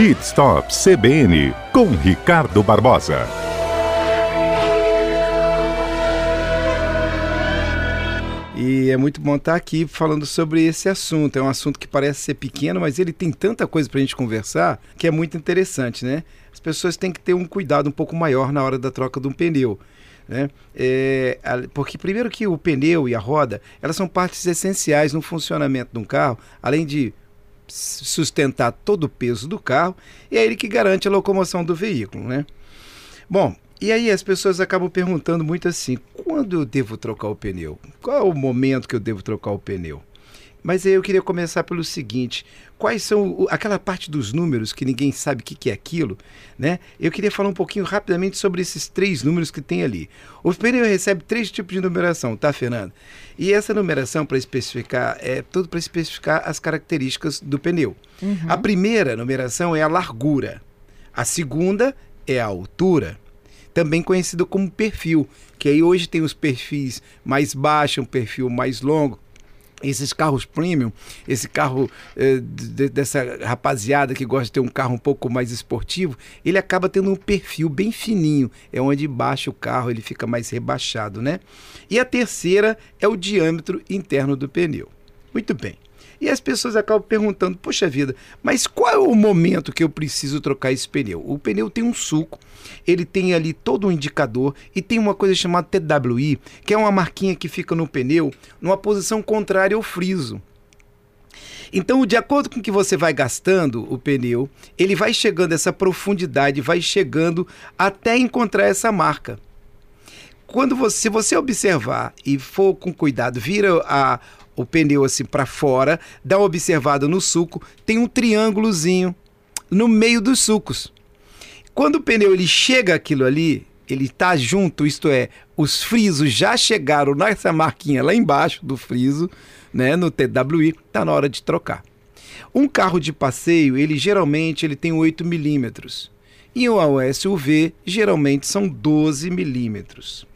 Pit Stop CBN com Ricardo Barbosa. E é muito bom estar aqui falando sobre esse assunto. É um assunto que parece ser pequeno, mas ele tem tanta coisa para a gente conversar que é muito interessante, né? As pessoas têm que ter um cuidado um pouco maior na hora da troca de um pneu. Né? É, porque primeiro que o pneu e a roda, elas são partes essenciais no funcionamento de um carro, além de sustentar todo o peso do carro, e é ele que garante a locomoção do veículo, né? Bom, e aí as pessoas acabam perguntando muito assim: quando eu devo trocar o pneu? Qual é o momento que eu devo trocar o pneu? Mas aí eu queria começar pelo seguinte: quais são aquela parte dos números que ninguém sabe o que, que é aquilo, né? Eu queria falar um pouquinho rapidamente sobre esses três números que tem ali. O pneu recebe três tipos de numeração, tá, Fernando? E essa numeração para especificar é tudo para especificar as características do pneu. Uhum. A primeira numeração é a largura, a segunda é a altura também conhecido como perfil, que aí hoje tem os perfis mais baixos, um perfil mais longo esses carros premium, esse carro eh, de, dessa rapaziada que gosta de ter um carro um pouco mais esportivo, ele acaba tendo um perfil bem fininho, é onde baixa o carro, ele fica mais rebaixado, né? E a terceira é o diâmetro interno do pneu. Muito bem. E as pessoas acabam perguntando: poxa vida, mas qual é o momento que eu preciso trocar esse pneu? O pneu tem um suco, ele tem ali todo um indicador e tem uma coisa chamada TWI, que é uma marquinha que fica no pneu numa posição contrária ao friso. Então, de acordo com que você vai gastando o pneu, ele vai chegando essa profundidade, vai chegando até encontrar essa marca. Quando você, se você observar e for com cuidado, vira a, o pneu assim para fora, dá uma observada no suco, tem um triângulozinho no meio dos sucos. Quando o pneu ele chega aquilo ali, ele está junto, isto é, os frisos já chegaram nessa marquinha lá embaixo do friso, né, no TWI, está na hora de trocar. Um carro de passeio, ele geralmente ele tem 8 milímetros. E um SUV geralmente são 12 milímetros.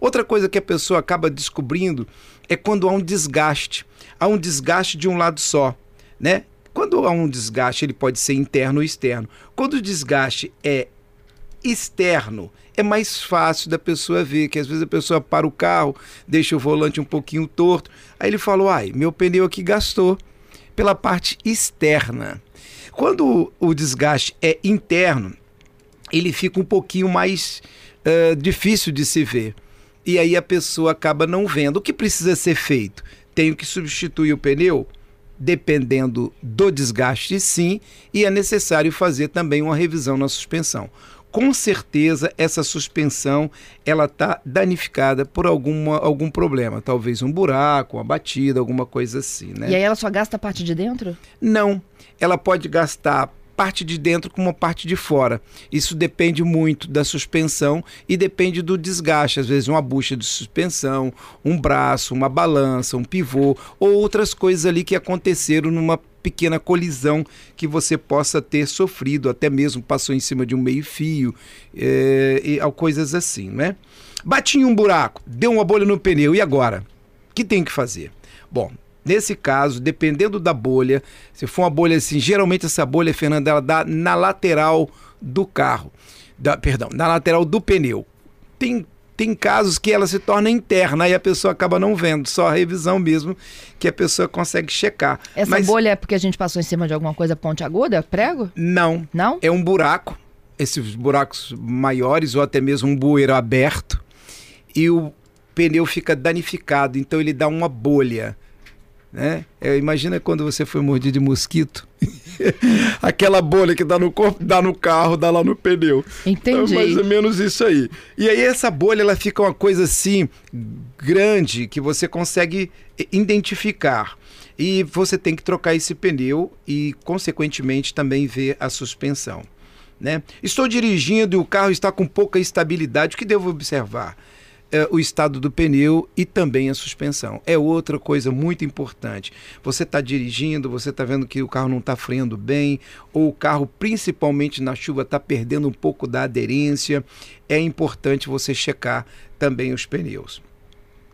Outra coisa que a pessoa acaba descobrindo é quando há um desgaste. Há um desgaste de um lado só, né? Quando há um desgaste, ele pode ser interno ou externo. Quando o desgaste é externo, é mais fácil da pessoa ver, que às vezes a pessoa para o carro, deixa o volante um pouquinho torto, aí ele falou, ai, meu pneu aqui gastou pela parte externa. Quando o desgaste é interno, ele fica um pouquinho mais uh, difícil de se ver e aí a pessoa acaba não vendo. O que precisa ser feito? Tenho que substituir o pneu? Dependendo do desgaste, sim, e é necessário fazer também uma revisão na suspensão. Com certeza essa suspensão ela está danificada por alguma, algum problema, talvez um buraco, uma batida, alguma coisa assim, né? E aí ela só gasta a parte de dentro? Não, ela pode gastar parte de dentro como a parte de fora. Isso depende muito da suspensão e depende do desgaste. Às vezes, uma bucha de suspensão, um braço, uma balança, um pivô ou outras coisas ali que aconteceram numa pequena colisão que você possa ter sofrido, até mesmo passou em cima de um meio-fio, é, e coisas assim, né? Bati em um buraco, deu uma bolha no pneu, e agora? O que tem que fazer? Bom, Nesse caso, dependendo da bolha, se for uma bolha assim, geralmente essa bolha, Fernanda, ela dá na lateral do carro, da, perdão, na lateral do pneu. Tem, tem casos que ela se torna interna e a pessoa acaba não vendo, só a revisão mesmo que a pessoa consegue checar. Essa Mas, bolha é porque a gente passou em cima de alguma coisa ponte aguda, prego? Não. Não? É um buraco, esses buracos maiores ou até mesmo um bueiro aberto e o pneu fica danificado, então ele dá uma bolha. Né? É, imagina quando você foi mordido de mosquito. Aquela bolha que dá no corpo, dá no carro, dá lá no pneu. Entendi. É mais ou menos isso aí. E aí essa bolha ela fica uma coisa assim grande que você consegue identificar. E você tem que trocar esse pneu e, consequentemente, também ver a suspensão. Né? Estou dirigindo e o carro está com pouca estabilidade. O que devo observar? É, o estado do pneu e também a suspensão. É outra coisa muito importante. Você está dirigindo, você está vendo que o carro não está freando bem, ou o carro, principalmente na chuva, está perdendo um pouco da aderência. É importante você checar também os pneus.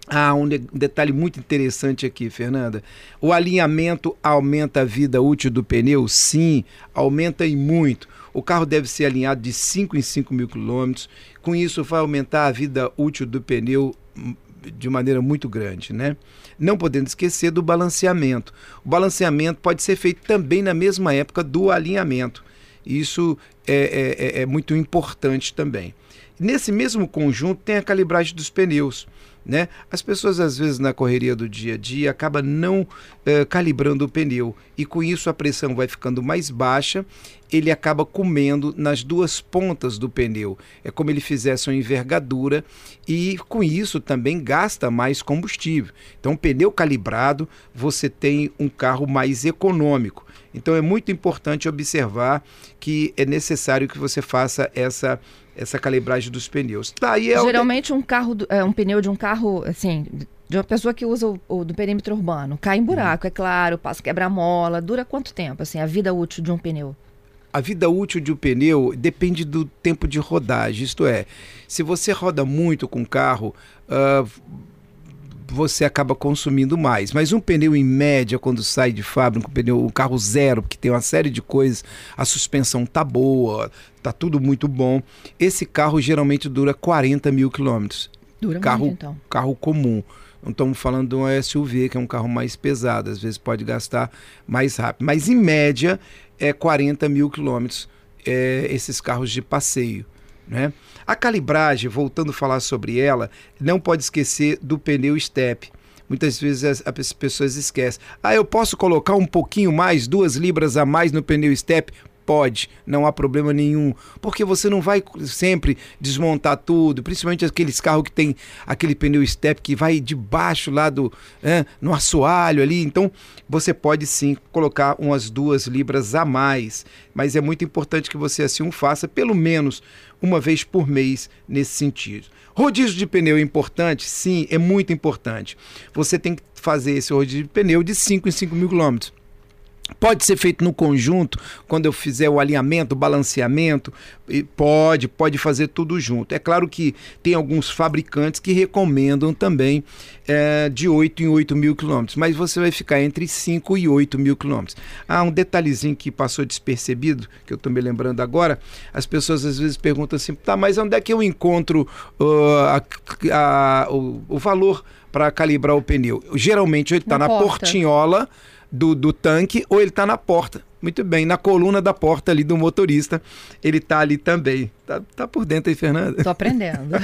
Ah, um, de- um detalhe muito interessante aqui, Fernanda. O alinhamento aumenta a vida útil do pneu? Sim, aumenta e muito. O carro deve ser alinhado de 5 em 5 mil quilômetros. Com isso, vai aumentar a vida útil do pneu hum, de maneira muito grande, né? Não podendo esquecer do balanceamento. O balanceamento pode ser feito também na mesma época do alinhamento. Isso é, é- é- é muito importante também. Nesse mesmo conjunto tem a calibragem dos pneus. Né? As pessoas, às vezes, na correria do dia a dia, acabam não eh, calibrando o pneu e com isso a pressão vai ficando mais baixa, ele acaba comendo nas duas pontas do pneu. É como ele fizesse uma envergadura e com isso também gasta mais combustível. Então, pneu calibrado, você tem um carro mais econômico. Então, é muito importante observar que é necessário que você faça essa essa calibragem dos pneus. Daí é o- Geralmente um carro, é, um pneu de um carro, assim, de uma pessoa que usa o, o do perímetro urbano, cai em buraco, é claro, passa quebra-mola, dura quanto tempo, assim, a vida útil de um pneu? A vida útil de um pneu depende do tempo de rodagem. Isto é, se você roda muito com o carro, ah, você acaba consumindo mais. Mas um pneu em média, quando sai de fábrica, um pneu, um carro zero, que tem uma série de coisas, a suspensão tá boa, tá tudo muito bom. Esse carro geralmente dura 40 mil quilômetros Dura carro, muito, então. carro comum. Não estamos falando de um SUV, que é um carro mais pesado, às vezes pode gastar mais rápido. Mas em média é 40 mil quilômetros é, esses carros de passeio. Né? A calibragem, voltando a falar sobre ela, não pode esquecer do pneu step. Muitas vezes as, as pessoas esquecem. Ah, eu posso colocar um pouquinho mais, duas libras a mais no pneu step? Pode, não há problema nenhum, porque você não vai sempre desmontar tudo, principalmente aqueles carros que tem aquele pneu step que vai debaixo lá do é, no assoalho ali, então você pode sim colocar umas duas libras a mais, mas é muito importante que você assim o faça pelo menos uma vez por mês nesse sentido. Rodízio de pneu é importante? Sim, é muito importante. Você tem que fazer esse rodízio de pneu de 5 em 5 mil quilômetros. Pode ser feito no conjunto, quando eu fizer o alinhamento, o balanceamento, e pode, pode fazer tudo junto. É claro que tem alguns fabricantes que recomendam também é, de 8 em 8 mil quilômetros, mas você vai ficar entre 5 e 8 mil quilômetros. Ah, um detalhezinho que passou despercebido, que eu estou me lembrando agora, as pessoas às vezes perguntam assim, tá, mas onde é que eu encontro uh, a- a- o, o valor para calibrar o pneu? Geralmente ele está Na na, portinhola do, do tanque ou ele está na porta. Muito bem, na coluna da porta ali do motorista, ele está ali também. Tá, tá por dentro aí, Fernanda? Tô aprendendo.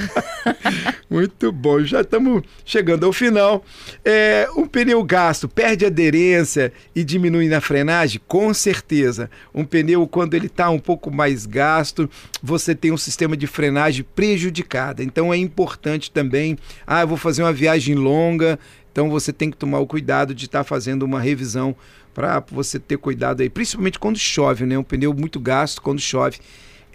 Muito bom, já estamos chegando ao final. É, um pneu gasto perde aderência e diminui na frenagem? Com certeza. Um pneu, quando ele está um pouco mais gasto, você tem um sistema de frenagem prejudicado. Então é importante também. Ah, eu vou fazer uma viagem longa, então você tem que tomar o cuidado de estar fazendo uma revisão para você ter cuidado aí, principalmente quando chove, né? Um pneu muito gasto, quando chove,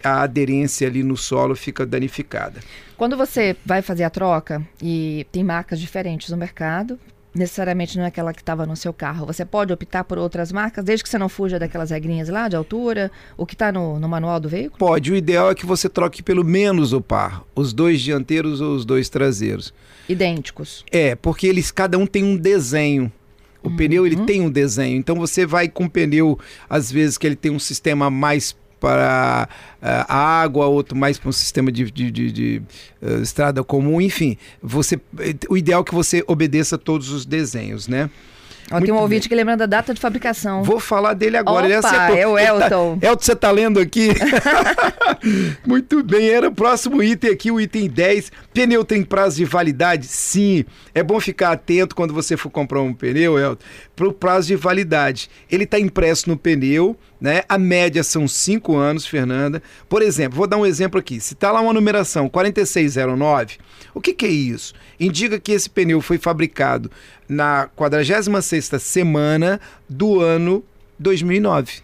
a aderência ali no solo fica danificada. Quando você vai fazer a troca e tem marcas diferentes no mercado, necessariamente não é aquela que estava no seu carro. Você pode optar por outras marcas, desde que você não fuja daquelas regrinhas lá de altura, o que está no, no manual do veículo? Pode, o ideal é que você troque pelo menos o par, os dois dianteiros ou os dois traseiros. Idênticos. É, porque eles cada um tem um desenho. O pneu ele tem um desenho, então você vai com um pneu às vezes que ele tem um sistema mais para a água, outro mais para um sistema de, de, de- de, ah, estrada comum, enfim. Você, o ideal é que você obedeça todos os desenhos, né? Ó, tem um bem. ouvinte que lembrando da data de fabricação. Vou falar dele agora. ele Opa, é o Ele tá- Elton. Elton, você tá lendo aqui? Muito bem, era o próximo item aqui, o item 10. Pneu tem prazo de validade? Sim. É bom ficar atento quando você for comprar um pneu, Elton, para o prazo de validade. Ele está impresso no pneu, né? A média são 5 anos, Fernanda. Por exemplo, vou dar um exemplo aqui. Se está lá uma numeração 4609, o que, que é isso? Indica que esse pneu foi fabricado na 46ª semana do ano 2009.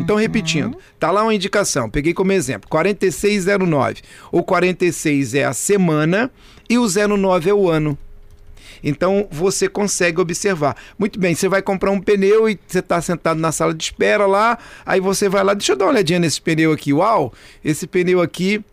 Então, repetindo, tá lá uma indicação, peguei como exemplo, 4609. O 46 é a semana e o 09 é o ano. Então você consegue observar. Muito bem, você vai comprar um pneu e você está sentado na sala de espera lá, aí você vai lá, deixa eu dar uma olhadinha nesse pneu aqui. Uau, esse pneu aqui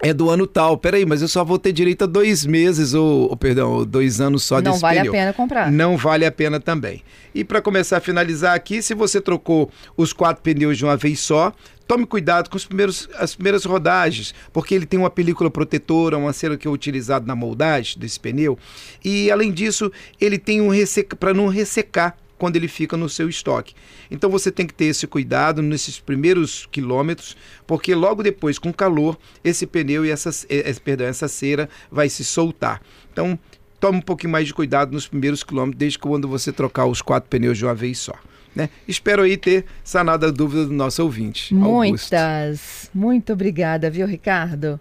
é do ano tal. Peraí, mas eu só vou ter direito a dois meses, ou, ou perdão, dois anos só Não desse vale pneu. a pena comprar. Não vale a pena também. E para começar a finalizar aqui, se você trocou os quatro pneus de uma vez só, tome cuidado com os primeiros, as primeiras rodagens, porque ele tem uma película protetora, uma cera que é utilizada na moldagem desse pneu. E além disso, ele tem um resseca para não ressecar quando ele fica no seu estoque. Então você tem que ter esse cuidado nesses primeiros quilômetros, porque logo depois, com calor, esse pneu e essa, eh, perdão, essa cera vai se soltar. Então tome um pouquinho mais de cuidado nos primeiros quilômetros, desde quando você trocar os quatro pneus de uma vez só. Né? Espero aí ter sanado a dúvida do nosso ouvinte. Augusto. Muitas. Muito obrigada, viu, Ricardo?